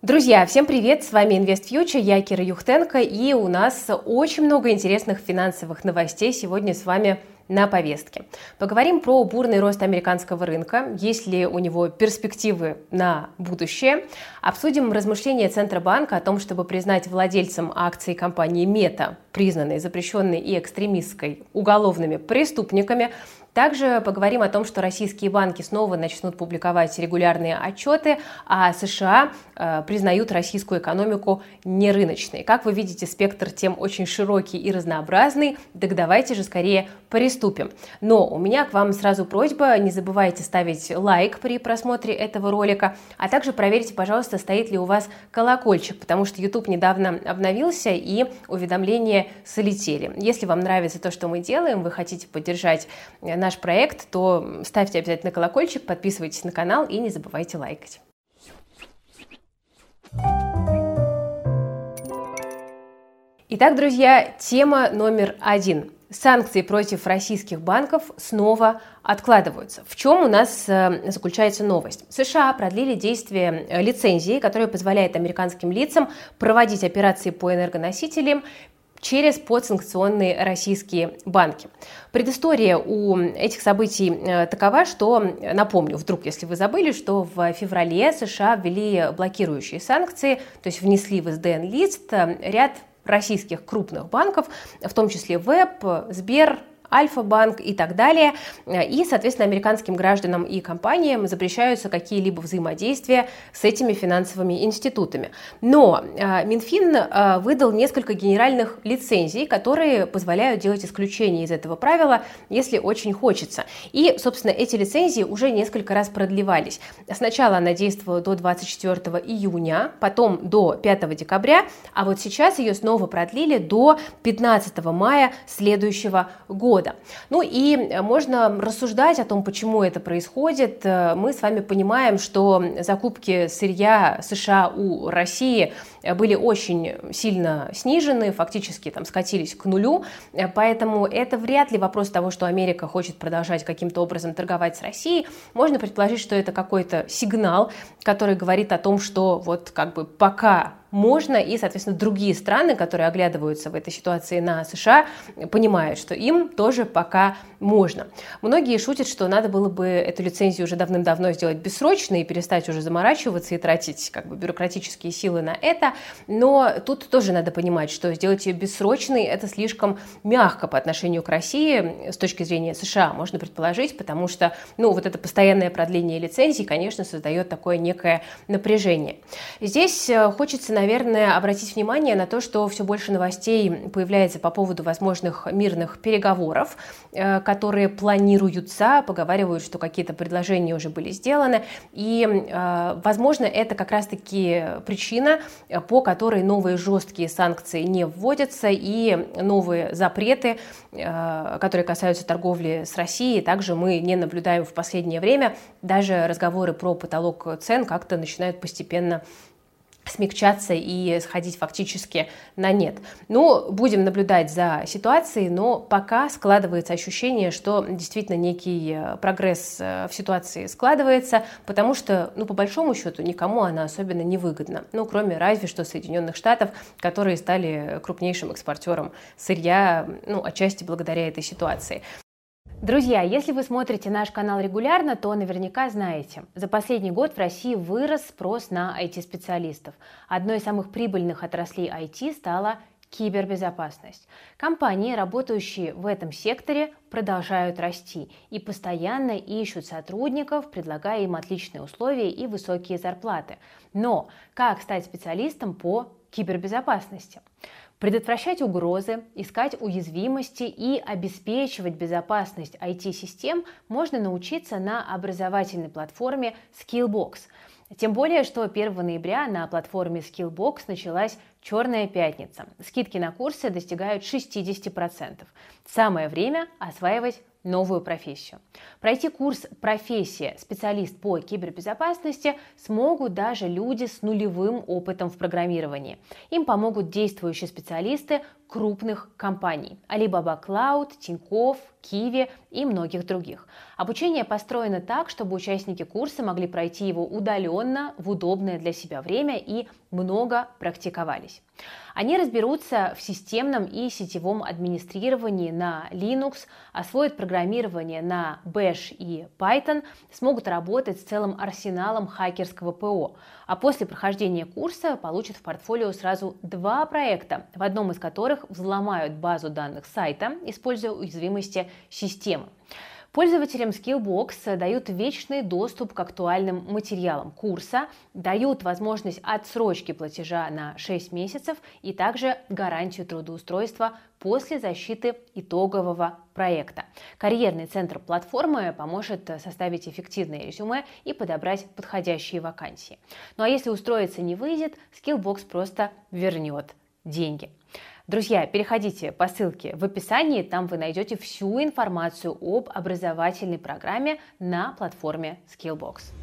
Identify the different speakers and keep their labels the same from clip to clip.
Speaker 1: Друзья, всем привет! С вами Invest Future, я Кира Юхтенко, и у нас очень много интересных финансовых новостей сегодня с вами на повестке. Поговорим про бурный рост американского рынка, есть ли у него перспективы на будущее. Обсудим размышления Центробанка о том, чтобы признать владельцам акций компании Мета, признанной запрещенной и экстремистской, уголовными преступниками. Также поговорим о том, что российские банки снова начнут публиковать регулярные отчеты, а США э, признают российскую экономику нерыночной. Как вы видите, спектр тем очень широкий и разнообразный. Так давайте же скорее приступим. Но у меня к вам сразу просьба, не забывайте ставить лайк при просмотре этого ролика, а также проверьте, пожалуйста, стоит ли у вас колокольчик, потому что YouTube недавно обновился и уведомления слетели. Если вам нравится то, что мы делаем, вы хотите поддержать наш проект, то ставьте обязательно колокольчик, подписывайтесь на канал и не забывайте лайкать. Итак, друзья, тема номер один. Санкции против российских банков снова откладываются. В чем у нас э, заключается новость? США продлили действие э, лицензии, которая позволяет американским лицам проводить операции по энергоносителям через подсанкционные российские банки. Предыстория у этих событий э, такова, что, напомню, вдруг, если вы забыли, что в феврале США ввели блокирующие санкции, то есть внесли в СДН-лист э, ряд российских крупных банков, в том числе ВЭБ, Сбер, Альфа-банк и так далее. И, соответственно, американским гражданам и компаниям запрещаются какие-либо взаимодействия с этими финансовыми институтами. Но э, Минфин э, выдал несколько генеральных лицензий, которые позволяют делать исключения из этого правила, если очень хочется. И, собственно, эти лицензии уже несколько раз продлевались. Сначала она действовала до 24 июня, потом до 5 декабря, а вот сейчас ее снова продлили до 15 мая следующего года года. Ну и э, можно рассуждать о том, почему это происходит. Э, мы с вами понимаем, что закупки сырья США у России э, были очень сильно снижены, фактически там скатились к нулю, поэтому это вряд ли вопрос того, что Америка хочет продолжать каким-то образом торговать с Россией. Можно предположить, что это какой-то сигнал, который говорит о том, что вот как бы пока можно, и, соответственно, другие страны, которые оглядываются в этой ситуации на США, понимают, что им тоже пока можно. Многие шутят, что надо было бы эту лицензию уже давным-давно сделать бессрочной и перестать уже заморачиваться и тратить как бы бюрократические силы на это, но тут тоже надо понимать, что сделать ее бессрочной это слишком мягко по отношению к России с точки зрения США, можно предположить, потому что, ну, вот это постоянное продление лицензий, конечно, создает такое некое напряжение. Здесь э, хочется наверное, обратить внимание на то, что все больше новостей появляется по поводу возможных мирных переговоров, э, которые планируются, поговаривают, что какие-то предложения уже были сделаны, и, э, возможно, это как раз-таки причина, по которой новые жесткие санкции не вводятся, и новые запреты, э, которые касаются торговли с Россией, также мы не наблюдаем в последнее время. Даже разговоры про потолок цен как-то начинают постепенно смягчаться и сходить фактически на нет. Ну, будем наблюдать за ситуацией, но пока складывается ощущение, что действительно некий э, прогресс э, в ситуации складывается, потому что, ну, по большому счету, никому она особенно не выгодна. Ну, кроме разве что Соединенных Штатов, которые стали крупнейшим экспортером сырья, ну, отчасти благодаря этой ситуации. Друзья, если вы смотрите наш канал регулярно, то наверняка знаете, за последний год в России вырос спрос на IT-специалистов. Одной из самых прибыльных отраслей IT стала кибербезопасность. Компании, работающие в этом секторе, продолжают расти и постоянно ищут сотрудников, предлагая им отличные условия и высокие зарплаты. Но как стать специалистом по кибербезопасности? Предотвращать угрозы, искать уязвимости и обеспечивать безопасность IT-систем можно научиться на образовательной платформе Skillbox. Тем более, что 1 ноября на платформе Skillbox началась «Черная пятница». Скидки на курсы достигают 60%. Самое время осваивать новую профессию. Пройти курс «Профессия. Специалист по кибербезопасности» смогут даже люди с нулевым опытом в программировании. Им помогут действующие специалисты крупных компаний – Alibaba Cloud, Тинькофф, Киви и многих других. Обучение построено так, чтобы участники курса могли пройти его удаленно, в удобное для себя время и много практиковались. Они разберутся в системном и сетевом администрировании на Linux, освоят программирование на Bash и Python, смогут работать с целым арсеналом хакерского ПО, а после прохождения курса получат в портфолио сразу два проекта, в одном из которых взломают базу данных сайта, используя уязвимости системы. Пользователям Skillbox дают вечный доступ к актуальным материалам курса, дают возможность отсрочки платежа на 6 месяцев и также гарантию трудоустройства после защиты итогового проекта. Карьерный центр платформы поможет составить эффективное резюме и подобрать подходящие вакансии. Ну а если устроиться не выйдет, Skillbox просто вернет деньги. Друзья, переходите по ссылке в описании, там вы найдете всю информацию об образовательной программе на платформе Skillbox.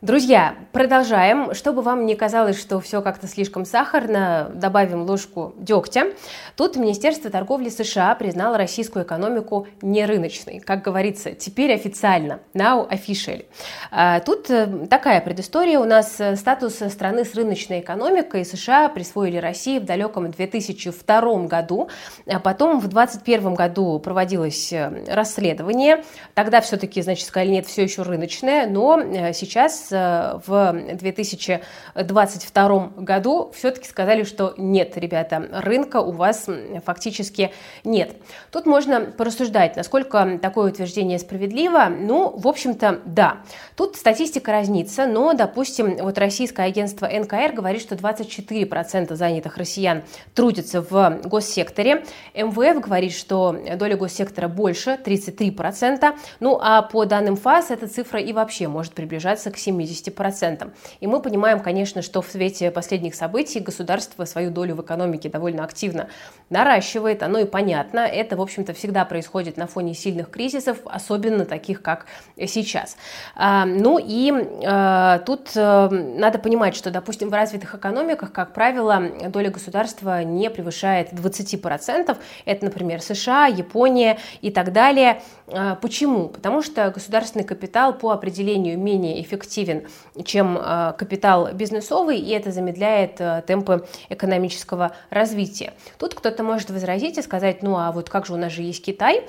Speaker 1: Друзья, продолжаем. Чтобы вам не казалось, что все как-то слишком сахарно, добавим ложку дегтя. Тут Министерство торговли США признало российскую экономику нерыночной. Как говорится, теперь официально. Now officially. А, тут э, такая предыстория. У нас э, статус страны с рыночной экономикой США присвоили России в далеком 2002 году. А потом в 2021 году проводилось э, расследование. Тогда все-таки, значит, сказали, нет, все еще рыночное. Но сейчас Э, в 2022 году все-таки сказали, что нет, ребята, рынка у вас фактически нет. Тут можно порассуждать, насколько такое утверждение справедливо. Ну, в общем-то, да. Тут статистика разнится, но, допустим, вот российское агентство НКР говорит, что 24% занятых россиян трудятся в госсекторе. МВФ говорит, что доля госсектора больше, 33%. Ну, а по данным ФАС эта цифра и вообще может приближаться к 70%. 70%. И мы понимаем, конечно, что в свете последних событий государство свою долю в экономике довольно активно наращивает, оно и понятно. Это, в общем-то, всегда происходит на фоне сильных кризисов, особенно таких, как сейчас. А, ну и а, тут э, надо понимать, что, допустим, в развитых экономиках, как правило, доля государства не превышает 20%. Это, например, США, Япония и так далее. А, почему? Потому что государственный капитал по определению менее эффективен эффективен, чем э, капитал бизнесовый, и это замедляет э, темпы экономического развития. Тут кто-то может возразить и сказать, ну а вот как же у нас же есть Китай,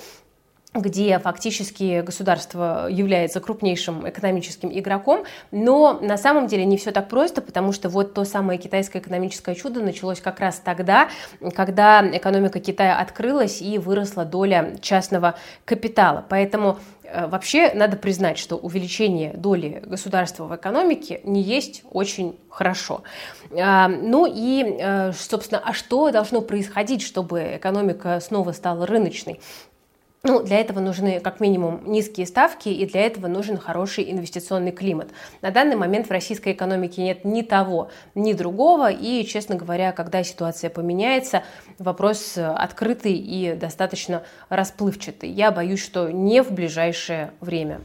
Speaker 1: где фактически государство является крупнейшим экономическим игроком, но на самом деле не все так просто, потому что вот то самое китайское экономическое чудо началось как раз тогда, когда экономика Китая открылась и выросла доля частного капитала. Поэтому э, Вообще надо признать, что увеличение доли государства в экономике не есть очень хорошо. А, ну и, э, собственно, а что должно происходить, чтобы экономика снова стала рыночной? Ну, для этого нужны как минимум низкие ставки, и для этого нужен хороший инвестиционный климат. На данный момент в российской экономике нет ни того, ни другого, и, честно говоря, когда ситуация поменяется, вопрос открытый и достаточно расплывчатый. Я боюсь, что не в ближайшее время.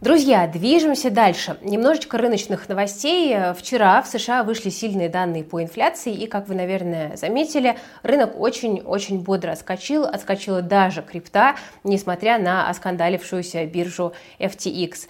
Speaker 1: Друзья, движемся дальше. Немножечко рыночных новостей. Вчера в США вышли сильные данные по инфляции, и, как вы, наверное, заметили, рынок очень-очень бодро отскочил. Отскочила даже крипта, несмотря на оскандалившуюся биржу FTX.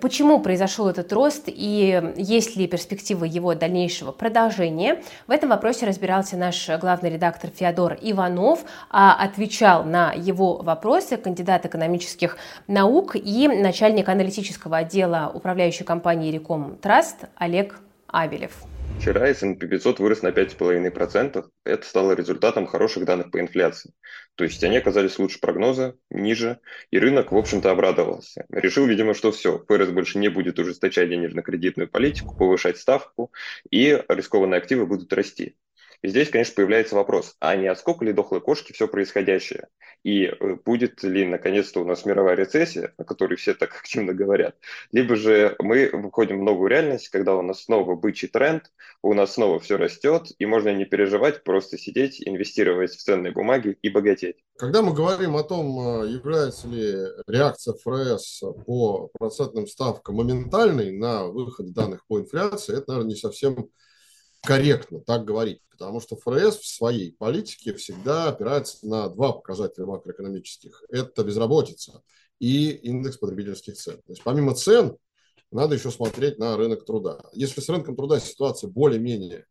Speaker 1: Почему произошел этот рост и есть ли перспективы его дальнейшего продолжения? В этом вопросе разбирался наш главный редактор Феодор Иванов, а отвечал на его вопросы кандидат экономических наук и начальник аналитики аналитического отдела управляющей компании Реком Траст Олег Авелев.
Speaker 2: Вчера S&P 500 вырос на 5,5%. Это стало результатом хороших данных по инфляции. То есть они оказались лучше прогноза, ниже, и рынок, в общем-то, обрадовался. Решил, видимо, что все, ФРС больше не будет ужесточать денежно-кредитную политику, повышать ставку, и рискованные активы будут расти. И здесь, конечно, появляется вопрос, а не от сколько ли дохлой кошки все происходящее? И э, будет ли, наконец-то, у нас мировая рецессия, о которой все так активно говорят? Либо же мы выходим в новую реальность, когда у нас снова бычий тренд, у нас снова все растет, и можно не переживать, просто сидеть, инвестировать в ценные бумаги и богатеть.
Speaker 3: Когда мы говорим о том, э, является ли реакция ФРС по процентным ставкам моментальной на выход данных по инфляции, это, наверное, не совсем корректно так говорить, потому что ФРС в своей политике всегда опирается на два показателя макроэкономических. Это безработица и индекс потребительских цен. То есть помимо цен надо еще смотреть на рынок труда. Если с рынком труда ситуация более-менее,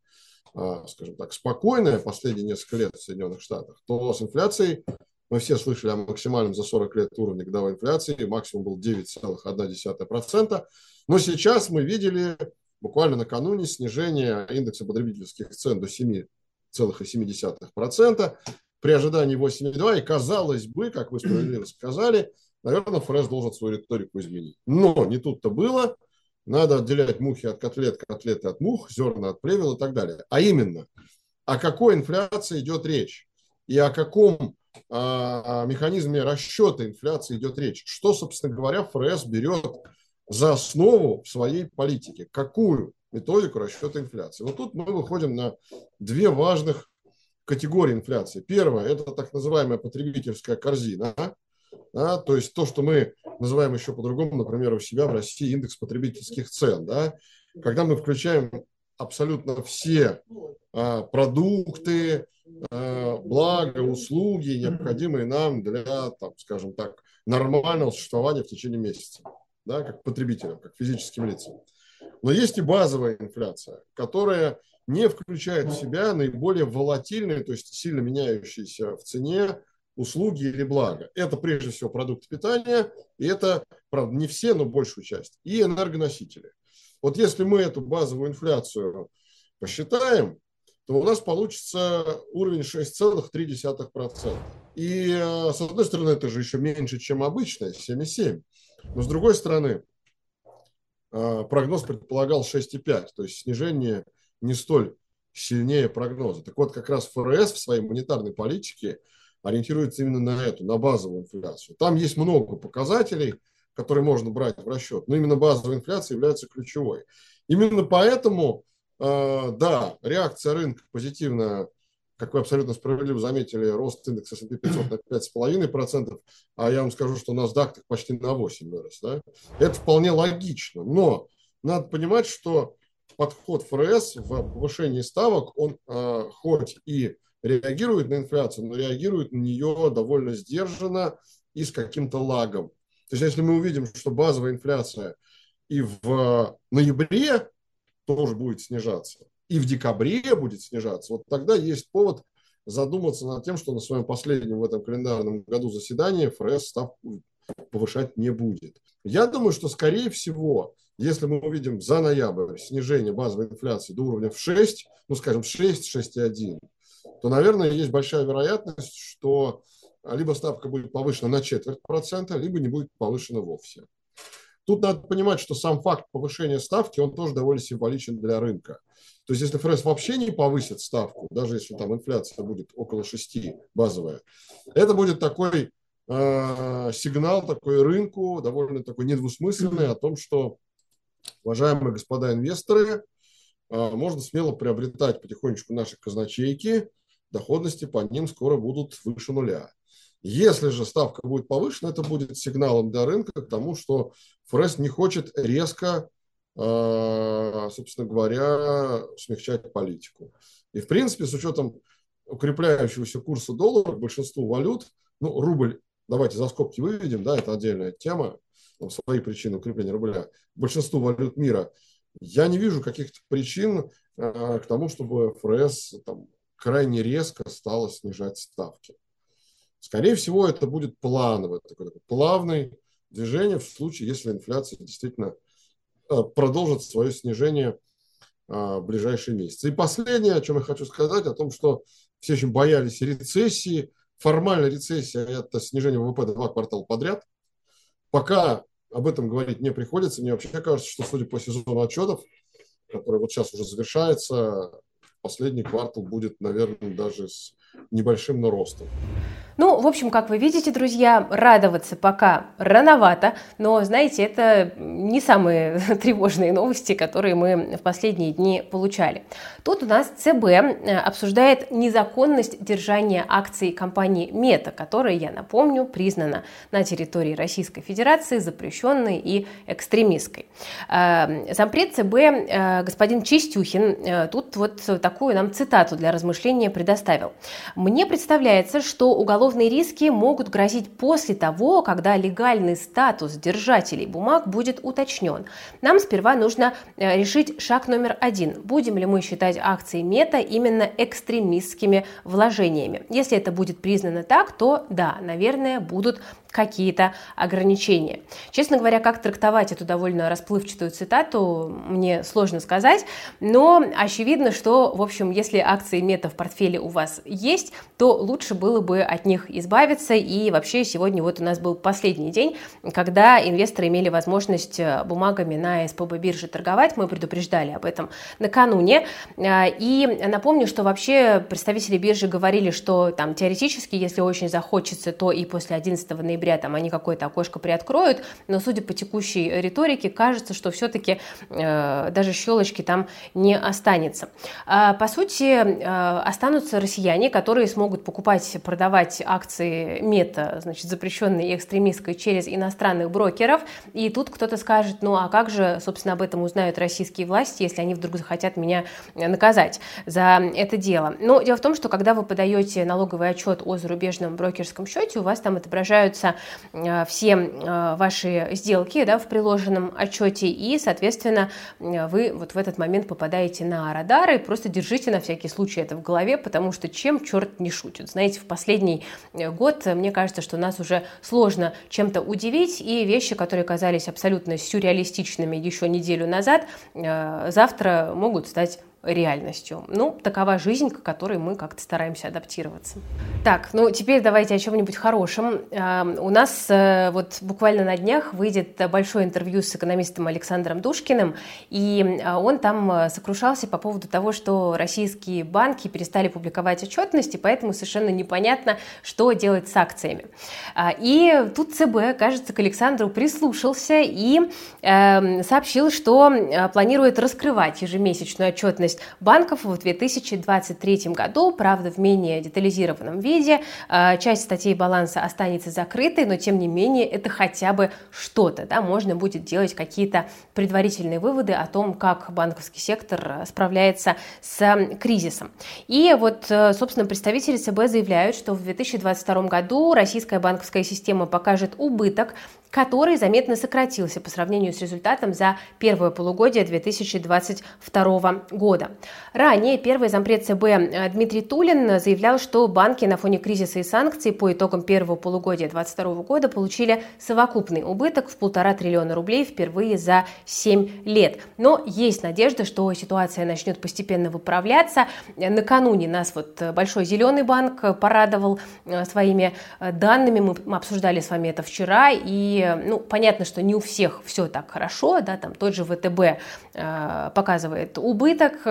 Speaker 3: а, скажем так, спокойная последние несколько лет в Соединенных Штатах, то с инфляцией мы все слышали о максимальном за 40 лет уровне годовой инфляции, максимум был 9,1%. Но сейчас мы видели буквально накануне снижение индекса потребительских цен до 7,7%, при ожидании 8,2%. И казалось бы, как вы справедливо сказали, наверное, ФРС должен свою риторику изменить. Но не тут-то было. Надо отделять мухи от котлет, котлеты от мух, зерна от плевел и так далее. А именно, о какой инфляции идет речь и о каком а, механизме расчета инфляции идет речь. Что, собственно говоря, ФРС берет за основу в своей политике. Какую методику расчета инфляции? Вот тут мы выходим на две важных категории инфляции. Первое – это так называемая потребительская корзина, да, то есть то, что мы называем еще по-другому, например, у себя в России индекс потребительских цен. Да, когда мы включаем абсолютно все а, продукты, а, блага, услуги, необходимые нам для, там, скажем так, нормального существования в течение месяца да, как потребителям, как физическим лицам. Но есть и базовая инфляция, которая не включает в себя наиболее волатильные, то есть сильно меняющиеся в цене услуги или блага. Это прежде всего продукты питания, и это, правда, не все, но большую часть, и энергоносители. Вот если мы эту базовую инфляцию посчитаем, то у нас получится уровень 6,3%. И, э, с одной стороны, это же еще меньше, чем обычно, 7,7%. Но с другой стороны, а, прогноз предполагал 6,5, то есть снижение не столь сильнее прогноза. Так вот, как раз ФРС в своей монетарной политике ориентируется именно на эту, на базовую инфляцию. Там есть много показателей, которые можно брать в расчет, но именно базовая инфляция является ключевой. Именно поэтому, а, да, реакция рынка позитивная как вы абсолютно справедливо заметили, рост индекса S&P 500 на 5,5%, а я вам скажу, что NASDAQ почти на 8 вырос. Да? Это вполне логично, но надо понимать, что подход ФРС в повышении ставок, он э, хоть и реагирует на инфляцию, но реагирует на нее довольно сдержанно и с каким-то лагом. То есть если мы увидим, что базовая инфляция и в ноябре тоже будет снижаться, и в декабре будет снижаться, вот тогда есть повод задуматься над тем, что на своем последнем в этом календарном году заседании ФРС ставку повышать не будет. Я думаю, что, скорее всего, если мы увидим за ноябрь снижение базовой инфляции до уровня в 6, ну, скажем, 6, 6,1, то, наверное, есть большая вероятность, что либо ставка будет повышена на четверть процента, либо не будет повышена вовсе. Тут надо понимать, что сам факт повышения ставки, он тоже довольно символичен для рынка. То есть если ФРС вообще не повысит ставку, даже если там инфляция будет около 6 базовая, это будет такой э, сигнал такой рынку, довольно такой недвусмысленный о том, что, уважаемые господа инвесторы, э, можно смело приобретать потихонечку наши казначейки, доходности по ним скоро будут выше нуля. Если же ставка будет повышена, это будет сигналом для рынка к тому, что ФРС не хочет резко собственно говоря, смягчать политику. И, в принципе, с учетом укрепляющегося курса доллара, большинству валют, ну, рубль, давайте за скобки выведем, да, это отдельная тема, там свои причины укрепления рубля, большинству валют мира, я не вижу каких-то причин э, к тому, чтобы ФРС там, крайне резко стало снижать ставки. Скорее всего, это будет плановое, такое, плавное движение в случае, если инфляция действительно продолжит свое снижение а, в ближайшие месяцы. И последнее, о чем я хочу сказать, о том, что все очень боялись рецессии. Формально рецессия – это снижение ВВП два квартала подряд. Пока об этом говорить не приходится. Мне вообще кажется, что судя по сезону отчетов, который вот сейчас уже завершается, последний квартал будет, наверное, даже с небольшим наростом.
Speaker 1: Ну, в общем, как вы видите, друзья, радоваться пока рановато, но, знаете, это не самые тревожные новости, которые мы в последние дни получали. Тут у нас ЦБ э, обсуждает незаконность держания акций компании Мета, которая, я напомню, признана на территории Российской Федерации запрещенной и экстремистской. Э, зампред ЦБ э, господин Чистюхин тут вот такую нам цитату для размышления предоставил. «Мне представляется, что уголовное уголовные риски могут грозить после того, когда легальный статус держателей бумаг будет уточнен. Нам сперва нужно э, решить шаг номер один. Будем ли мы считать акции мета именно экстремистскими вложениями? Если это будет признано так, то да, наверное, будут какие-то ограничения. Честно говоря, как трактовать эту довольно расплывчатую цитату, мне сложно сказать, но очевидно, что, в общем, если акции мета в портфеле у вас есть, то лучше было бы от них избавиться. И вообще сегодня вот у нас был последний день, когда инвесторы имели возможность э, бумагами на СПБ бирже торговать. Мы предупреждали об этом накануне. Э, и напомню, что вообще представители биржи говорили, что там теоретически, если очень захочется, то и после 11 ноября ноября там они какое-то окошко приоткроют, но судя по текущей риторике, кажется, что все-таки э, даже щелочки там не останется. А, по сути, э, останутся россияне, которые смогут покупать, продавать акции мета, значит, запрещенной и экстремистской через иностранных брокеров. И тут кто-то скажет, ну а как же, собственно, об этом узнают российские власти, если они вдруг захотят меня наказать за это дело. Но дело в том, что когда вы подаете налоговый отчет о зарубежном брокерском счете, у вас там отображаются Э, все э, ваши сделки да, в приложенном отчете, и, соответственно, э, вы вот в этот момент попадаете на радары. Просто держите на всякий случай это в голове, потому что чем черт не шутит. Знаете, в последний год, мне кажется, что нас уже сложно чем-то удивить, и вещи, которые казались абсолютно сюрреалистичными еще неделю назад, завтра могут стать реальностью. Ну, такова жизнь, к которой мы как-то стараемся адаптироваться. Так, ну теперь давайте о чем-нибудь хорошем. Эм, у нас э, вот буквально на днях выйдет большое интервью с экономистом Александром Душкиным, и э, он там э, сокрушался по поводу того, что российские банки перестали публиковать отчетности, поэтому совершенно непонятно, что делать с акциями. И тут ЦБ, кажется, к Александру прислушался и эм, сообщил, что планирует раскрывать ежемесячную отчетность отчетность банков в 2023 году, правда, в менее детализированном виде. А, часть статей баланса останется закрытой, но тем не менее это хотя бы что-то. Да? Можно будет делать какие-то предварительные выводы о том, как банковский сектор справляется с кризисом. И вот, э, собственно, представители ЦБ заявляют, что в 2022 году российская банковская система покажет убыток который заметно сократился по сравнению с результатом за первое полугодие 2022 года. Ранее первый зампред ЦБ э, Дмитрий Тулин заявлял, что банки на фоне кризиса и санкций по итогам первого полугодия 2022 года получили совокупный убыток в полтора триллиона рублей впервые за 7 лет. Но есть надежда, что ситуация начнет постепенно выправляться. Накануне нас вот Большой Зеленый банк порадовал э, своими э, данными. Мы обсуждали с вами это вчера, и ну, понятно, что не у всех все так хорошо, да, там тот же ВТБ э, показывает убыток, э,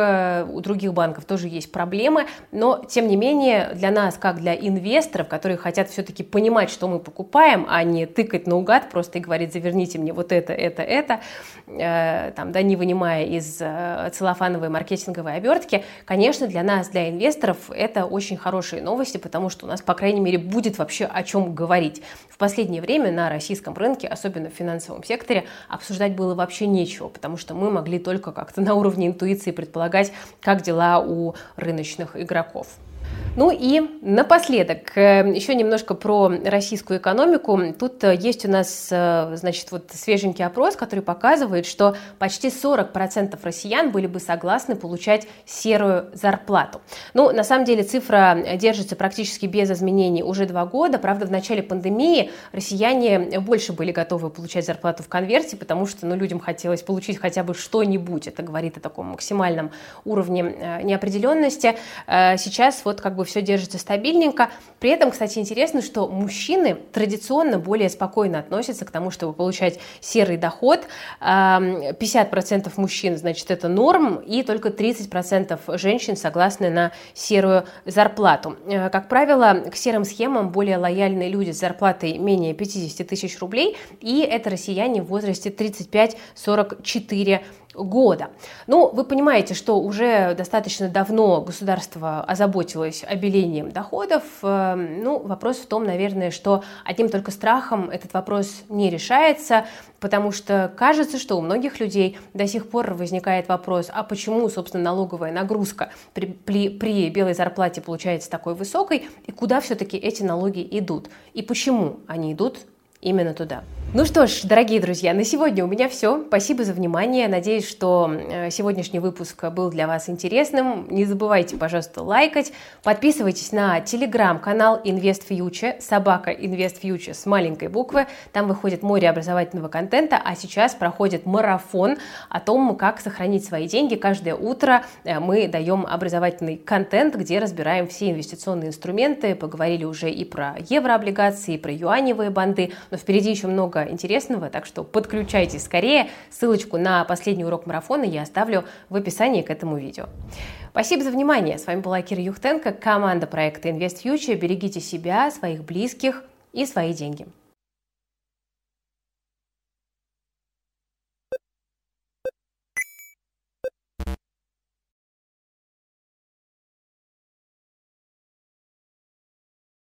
Speaker 1: у других банков тоже есть проблемы, но, тем не менее, для нас, как для инвесторов, которые хотят все-таки понимать, что мы покупаем, а не тыкать наугад просто и говорить, заверните мне вот это, это, это, э, там, да, не вынимая из э, целлофановой маркетинговой обертки, конечно, для нас, для инвесторов, это очень хорошие новости, потому что у нас, по крайней мере, будет вообще о чем говорить. В последнее время на российском рынке, особенно в финансовом секторе, обсуждать было вообще нечего, потому что мы могли только как-то на уровне интуиции предполагать, как дела у рыночных игроков. Ну и напоследок, э, еще немножко про российскую экономику. Тут э, есть у нас, э, значит, вот свеженький опрос, который показывает, что почти 40% россиян были бы согласны получать серую зарплату. Ну, на самом деле цифра держится практически без изменений уже два года. Правда, в начале пандемии россияне больше были готовы получать зарплату в конверте, потому что, ну, людям хотелось получить хотя бы что-нибудь. Это говорит о таком максимальном уровне неопределенности. Сейчас вот как бы все держится стабильненько. При этом, кстати, интересно, что мужчины традиционно более спокойно относятся к тому, чтобы получать серый доход. 50% мужчин, значит, это норм, и только 30% женщин согласны на серую зарплату. Э, как правило, к серым схемам более лояльные люди с зарплатой менее 50 тысяч рублей, и это россияне в возрасте 35-44 года. Ну, вы понимаете, что уже достаточно давно государство озаботилось обелением доходов. Э, ну, вопрос в том, наверное, что одним только страхом этот вопрос не решается, потому что кажется, что у многих людей до сих пор возникает вопрос, а почему, собственно, налоговая нагрузка при, при, при белой зарплате получается такой высокой, и куда все-таки эти налоги идут, и почему они идут именно туда. Ну что ж, дорогие друзья, на сегодня у меня все. Спасибо за внимание. Надеюсь, что э, сегодняшний выпуск был для вас интересным. Не забывайте, пожалуйста, лайкать. Подписывайтесь на телеграм-канал InvestFuture, собака InvestFuture с маленькой буквы. Там выходит море образовательного контента, а сейчас проходит марафон о том, как сохранить свои деньги. Каждое утро э, мы даем образовательный контент, где разбираем все инвестиционные инструменты. Поговорили уже и про еврооблигации, и про юаневые банды, но впереди еще много интересного, так что подключайтесь скорее. Ссылочку на последний урок марафона я оставлю в описании к этому видео. Спасибо за внимание. С вами была Кира Юхтенко, команда проекта Invest Future. Берегите себя, своих близких и свои деньги.